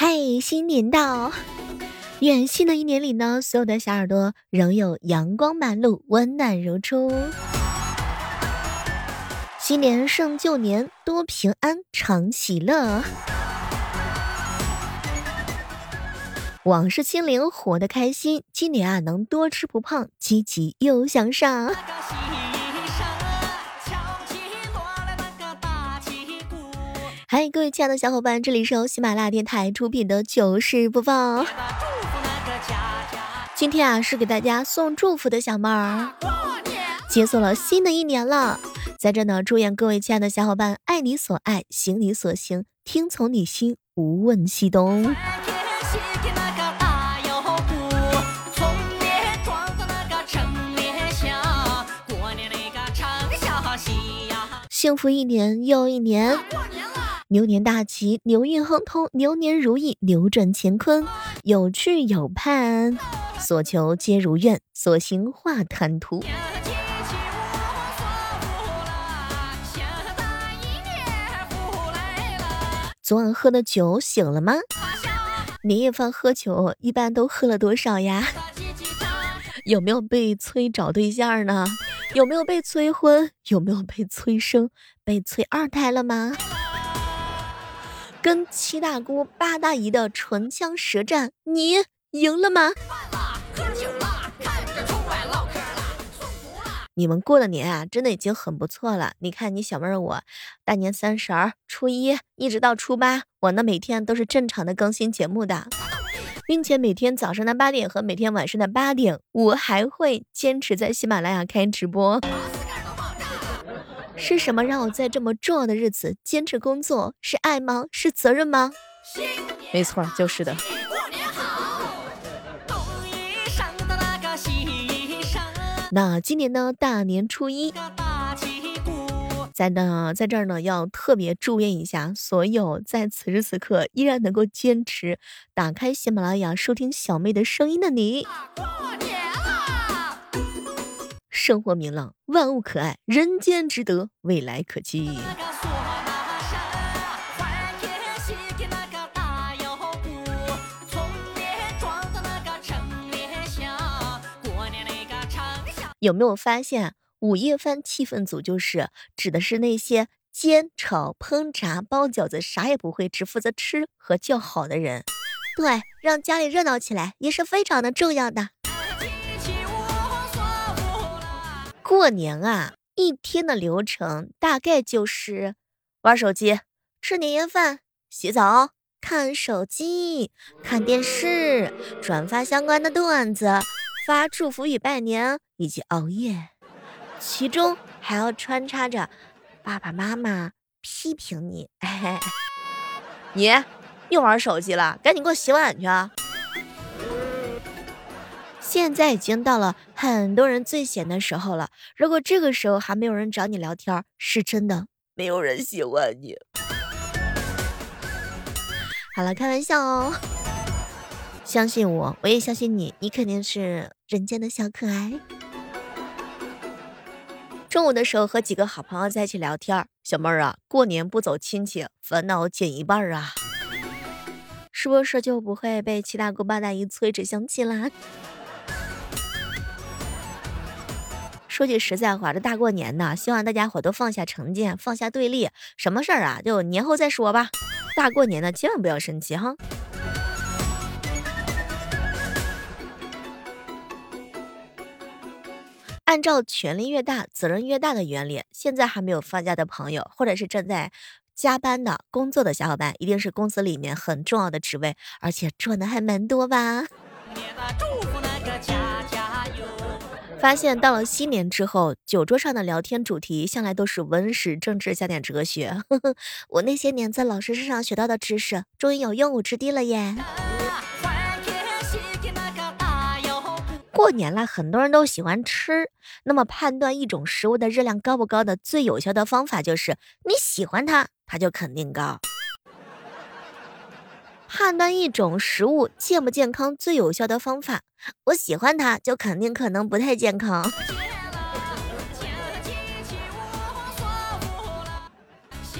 嘿，新年到！愿新的一年里呢，所有的小耳朵仍有阳光满路，温暖如初。新年胜旧年，多平安，常喜乐。往事清零，活得开心。今年啊，能多吃不胖，积极又向上。嗨，各位亲爱的小伙伴，这里是由喜马拉雅电台出品的糗事播报。今天啊，是给大家送祝福的小妹儿，解锁了新的一年了。在这呢，祝愿各位亲爱的小伙伴，爱你所爱，行你所行，听从你心，无问西东。幸福一年又一年，牛年大吉，牛运亨通，牛年如意，扭转乾坤，有去有盼，所求皆如愿，所行化坦途。昨晚喝的酒醒了吗？年夜饭喝酒一般都喝了多少呀？有没有被催找对象呢？有没有被催婚？有没有被催生？被催二胎了吗？跟七大姑八大姨的唇枪舌战，你赢了吗？你们过的年啊，真的已经很不错了。你看你小妹儿我，大年三十儿、初一一直到初八，我呢每天都是正常的更新节目的。并且每天早上的八点和每天晚上的八点，我还会坚持在喜马拉雅开直播。是什么让我在这么重要的日子坚持工作？是爱吗？是责任吗？没错，就是的。那今年呢？大年初一。在呢，在这儿呢，要特别祝愿一下所有在此时此刻依然能够坚持打开喜马拉雅收听小妹的声音的你。生活明朗，万物可爱，人间值得，未来可期。有没有发现？午夜饭气氛组就是指的是那些煎炒烹炸包饺子啥也不会，只负责吃和叫好的人。对，让家里热闹起来也是非常的重要的。过年啊，一天的流程大概就是玩手机、吃年夜饭、洗澡、看手机、看电视、转发相关的段子、发祝福语拜年以及熬夜。其中还要穿插着爸爸妈妈批评你，你又玩手机了，赶紧给我洗碗去啊！现在已经到了很多人最闲的时候了，如果这个时候还没有人找你聊天，是真的没有人喜欢你。好了，开玩笑哦，相信我，我也相信你，你肯定是人间的小可爱。中午的时候和几个好朋友在一起聊天，小妹儿啊，过年不走亲戚，烦恼减一半啊，是不是就不会被七大姑八大姨催着相亲啦？说句实在话，这大过年的，希望大家伙都放下成见，放下对立，什么事儿啊，就年后再说吧。大过年的，千万不要生气哈。按照权力越大，责任越大的原理，现在还没有放假的朋友，或者是正在加班的工作的小伙伴，一定是公司里面很重要的职位，而且赚的还蛮多吧？发现到了新年之后，酒桌上的聊天主题向来都是文史政治加点哲学。我那些年在老师身上学到的知识，终于有用武之地了耶！过年了，很多人都喜欢吃。那么，判断一种食物的热量高不高的最有效的方法就是你喜欢它，它就肯定高。判断一种食物健不健康最有效的方法，我喜欢它，就肯定可能不太健康。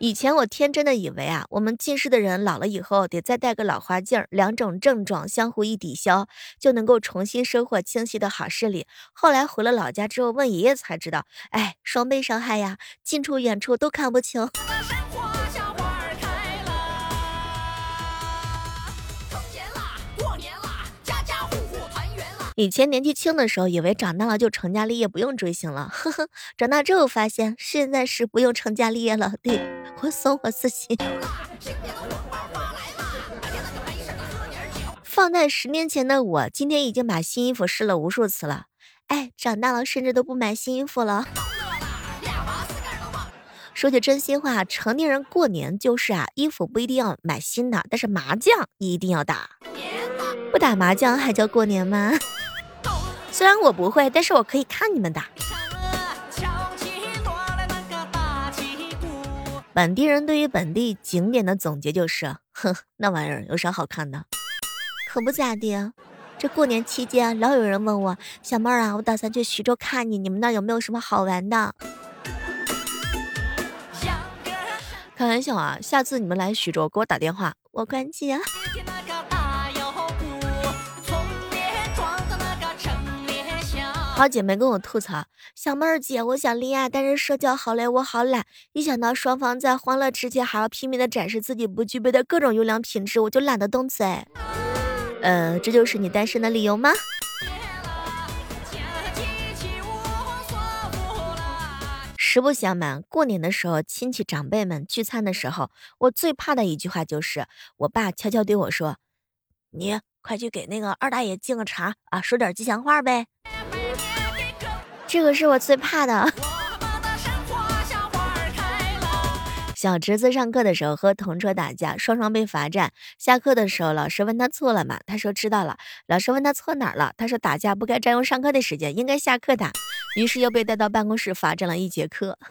以前我天真的以为啊，我们近视的人老了以后得再戴个老花镜，两种症状相互一抵消，就能够重新收获清晰的好视力。后来回了老家之后问爷爷才知道，哎，双倍伤害呀，近处远处都看不清。以前年纪轻的时候，以为长大了就成家立业，不用追星了。呵呵，长大之后发现，现在是不用成家立业了。对我送我自己。放在十年前的我，今天已经把新衣服试了无数次了。哎，长大了甚至都不买新衣服了。说句真心话，成年人过年就是啊，衣服不一定要买新的，但是麻将一定要打。不打麻将还叫过年吗？虽然我不会，但是我可以看你们打。本地人对于本地景点的总结就是：哼，那玩意儿有啥好看的？可不咋的。这过年期间，老有人问我，小妹儿啊，我打算去徐州看你，你们那有没有什么好玩的？开玩笑啊，下次你们来徐州给我打电话，我关机啊。好姐妹跟我吐槽，小妹儿姐，我想恋爱，但是社交好累，我好懒。一想到双方在欢乐之前还要拼命的展示自己不具备的各种优良品质，我就懒得动嘴。呃，这就是你单身的理由吗？实不相瞒，过年的时候，亲戚长辈们聚餐的时候，我最怕的一句话就是，我爸悄悄对我说：“你快去给那个二大爷敬个茶啊，说点吉祥话呗。”这个是我最怕的。小侄子上课的时候和同桌打架，双双被罚站。下课的时候，老师问他错了吗？他说知道了。老师问他错哪儿了？他说打架不该占用上课的时间，应该下课打。于是又被带到办公室罚站了一节课。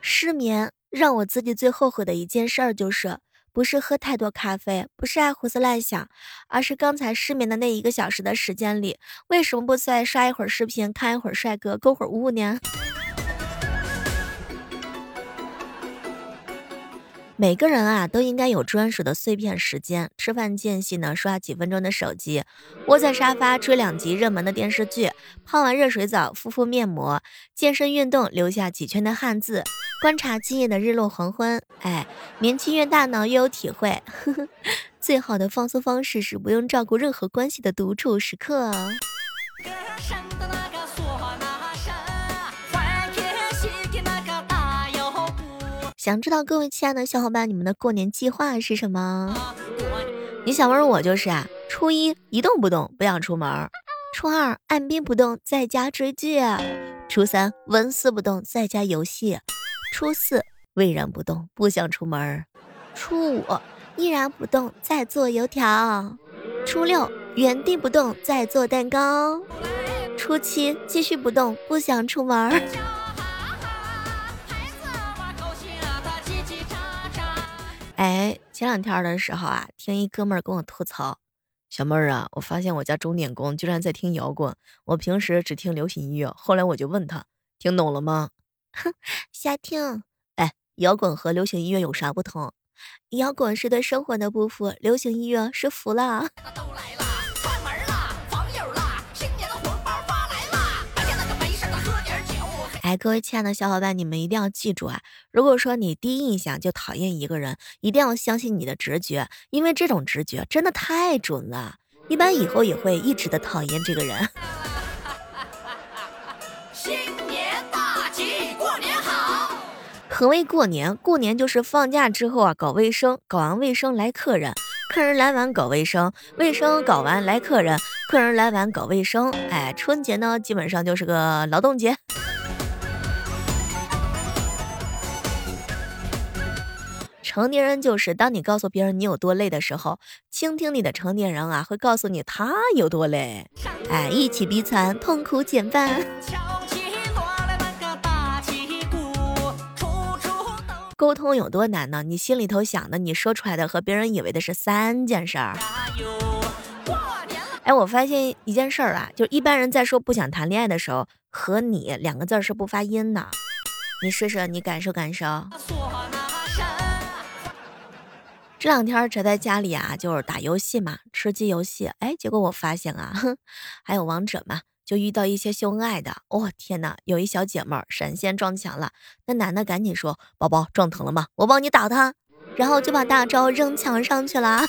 失眠让我自己最后悔的一件事儿就是。不是喝太多咖啡，不是爱胡思乱想，而是刚才失眠的那一个小时的时间里，为什么不再刷一会儿视频，看一会儿帅哥，勾会儿物呢？每个人啊，都应该有专属的碎片时间。吃饭间隙呢，刷几分钟的手机；窝在沙发追两集热门的电视剧；泡完热水澡敷敷面膜；健身运动留下几圈的汗渍；观察今夜的日落黄昏。哎，年轻越大呢，越有体会。呵呵，最好的放松方式是不用照顾任何关系的独处时刻哦。想知道各位亲爱的小伙伴，你们的过年计划是什么？你想问我就是啊，初一一动不动不想出门，初二按兵不动在家追剧，初三纹丝不动在家游戏，初四巍然不动不想出门，初五依然不动在做油条，初六原地不动在做蛋糕，初七继续不动不想出门。哎，前两天的时候啊，听一哥们儿跟我吐槽，小妹儿啊，我发现我家钟点工居然在听摇滚，我平时只听流行音乐。后来我就问他，听懂了吗？哼，瞎听。哎，摇滚和流行音乐有啥不同？摇滚是对生活的不服，流行音乐是服了。哎，各位亲爱的小伙伴，你们一定要记住啊！如果说你第一印象就讨厌一个人，一定要相信你的直觉，因为这种直觉真的太准了。一般以后也会一直的讨厌这个人。新年大吉，过年好。何为过年？过年就是放假之后啊，搞卫生，搞完卫生来客人，客人来完搞卫生，卫生搞完来客人，客人来完搞卫生。哎，春节呢，基本上就是个劳动节。成年人就是，当你告诉别人你有多累的时候，倾听你的成年人啊，会告诉你他有多累。哎，一起逼惨，痛苦减半。沟通有多难呢？你心里头想的，你说出来的和别人以为的是三件事儿。哎，我发现一件事儿啊，就一般人在说不想谈恋爱的时候，和你两个字是不发音的。你试试，你感受感受。这两天宅在家里啊，就是打游戏嘛，吃鸡游戏。哎，结果我发现啊，哼，还有王者嘛，就遇到一些秀恩爱的。哦天哪，有一小姐妹儿闪现撞墙了，那男的赶紧说：“宝宝撞疼了吗？我帮你打他。”然后就把大招扔墙上去了。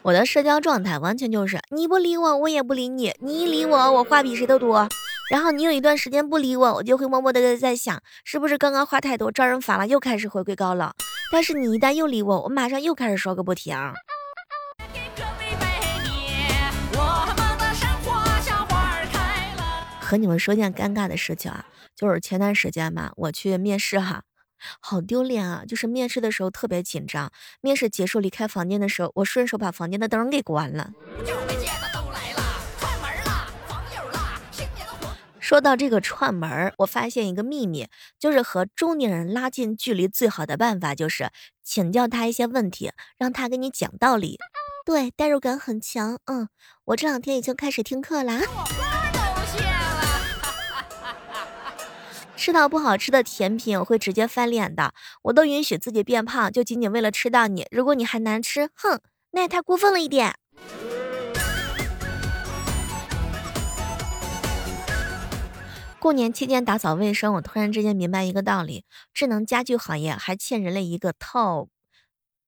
我的社交状态完全就是你不理我，我也不理你；你一理我，我话比谁都多。然后你有一段时间不理我，我就会默默的在想，是不是刚刚话太多招人烦了，又开始回归高冷。但是你一旦又理我，我马上又开始说个不停。和你们说件尴尬的事情啊，就是前段时间嘛，我去面试哈。好丢脸啊！就是面试的时候特别紧张，面试结束离开房间的时候，我顺手把房间的灯给关了。说到这个串门儿，我发现一个秘密，就是和中年人拉近距离最好的办法就是请教他一些问题，让他给你讲道理。对，代入感很强。嗯，我这两天已经开始听课啦。吃到不好吃的甜品，我会直接翻脸的。我都允许自己变胖，就仅仅为了吃到你。如果你还难吃，哼，那也太过分了一点。过年期间打扫卫生，我突然之间明白一个道理：智能家居行业还欠人类一个套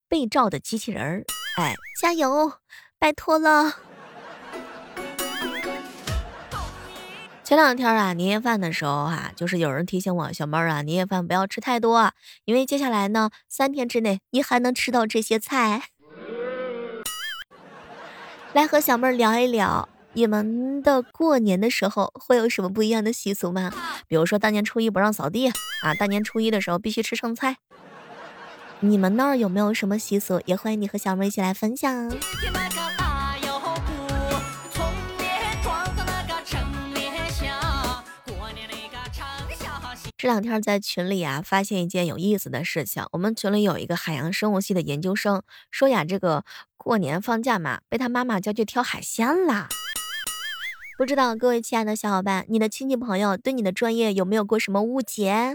被罩的机器人儿。哎，加油，拜托了。前两天啊，年夜饭的时候哈，就是有人提醒我，小妹儿啊，年夜饭不要吃太多，因为接下来呢，三天之内你还能吃到这些菜。来和小妹儿聊一聊，你们的过年的时候会有什么不一样的习俗吗？比如说大年初一不让扫地啊，大年初一的时候必须吃剩菜。你们那儿有没有什么习俗？也欢迎你和小妹一起来分享。这两天在群里啊，发现一件有意思的事情。我们群里有一个海洋生物系的研究生说呀，这个过年放假嘛，被他妈妈叫去挑海鲜啦。不知道各位亲爱的小伙伴，你的亲戚朋友对你的专业有没有过什么误解？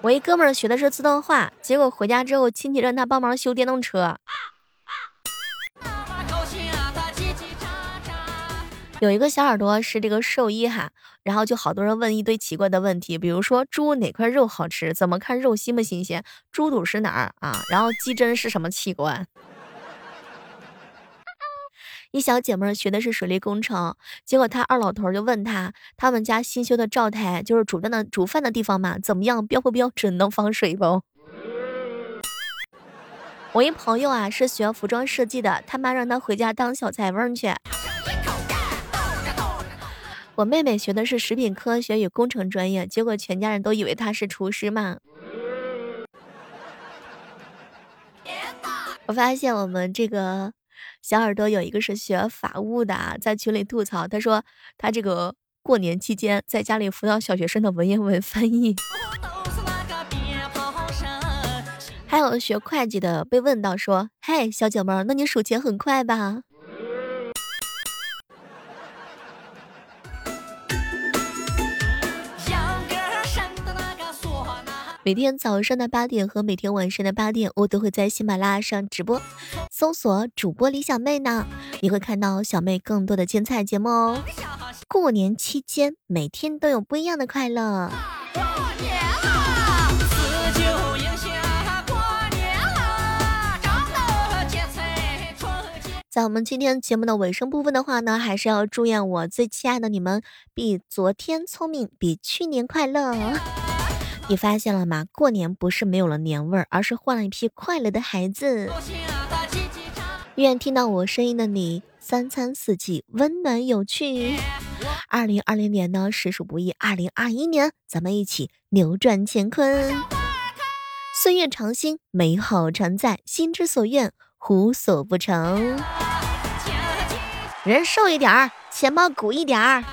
我一哥们儿学的是自动化，结果回家之后，亲戚让他帮忙修电动车。有一个小耳朵是这个兽医哈，然后就好多人问一堆奇怪的问题，比如说猪哪块肉好吃，怎么看肉新不新鲜，猪肚是哪儿啊？然后鸡胗是什么器官？一小姐妹学的是水利工程，结果她二老头就问她，他们家新修的灶台就是煮饭的煮饭的地方嘛，怎么样标不标准，能防水不？我一朋友啊是学服装设计的，他妈让他回家当小裁缝去。我妹妹学的是食品科学与工程专业，结果全家人都以为她是厨师嘛。我发现我们这个小耳朵有一个是学法务的，在群里吐槽，他说他这个过年期间在家里辅导小学生的文言文翻译。还有学会计的被问到说：“嘿，小姐妹，那你数钱很快吧？”每天早上的八点和每天晚上的八点，我都会在喜马拉雅上直播，搜索主播李小妹呢，你会看到小妹更多的精彩节目哦。过年期间，每天都有不一样的快乐。过年啦，四九迎夏，过年啦，张灯结彩春节。在我们今天节目的尾声部分的话呢，还是要祝愿我最亲爱的你们，比昨天聪明，比去年快乐。你发现了吗？过年不是没有了年味儿，而是换了一批快乐的孩子。愿听到我声音的你，三餐四季温暖有趣。二零二零年呢，实属不易。二零二一年，咱们一起扭转乾坤。岁月长新，美好常在，心之所愿，无所不成。人瘦一点儿，钱包鼓一点儿。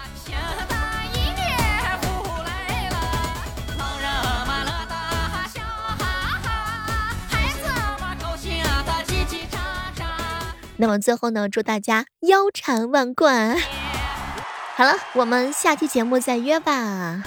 那么最后呢，祝大家腰缠万贯。好了，我们下期节目再约吧。